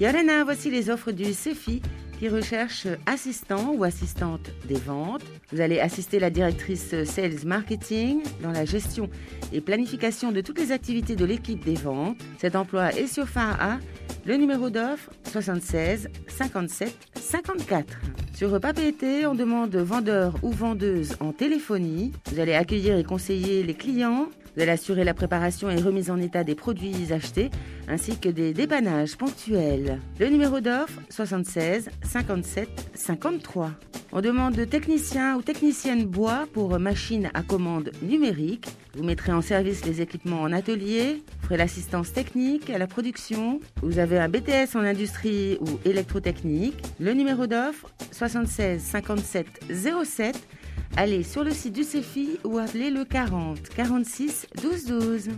Yolena, voici les offres du CEFI qui recherche assistant ou assistante des ventes. Vous allez assister la directrice Sales Marketing dans la gestion et planification de toutes les activités de l'équipe des ventes. Cet emploi est sur A. Le numéro d'offre 76 57 54. Sur Papeete, on demande vendeur ou vendeuse en téléphonie. Vous allez accueillir et conseiller les clients. Vous allez assurer la préparation et remise en état des produits achetés ainsi que des dépannages ponctuels. Le numéro d'offre 76 57 53. On demande de technicien ou technicienne bois pour machine à commande numérique. Vous mettrez en service les équipements en atelier, vous ferez l'assistance technique à la production. Vous avez un BTS en industrie ou électrotechnique. Le numéro d'offre 76 57 07. Allez sur le site du CEFI ou appelez le 40 46 12 12.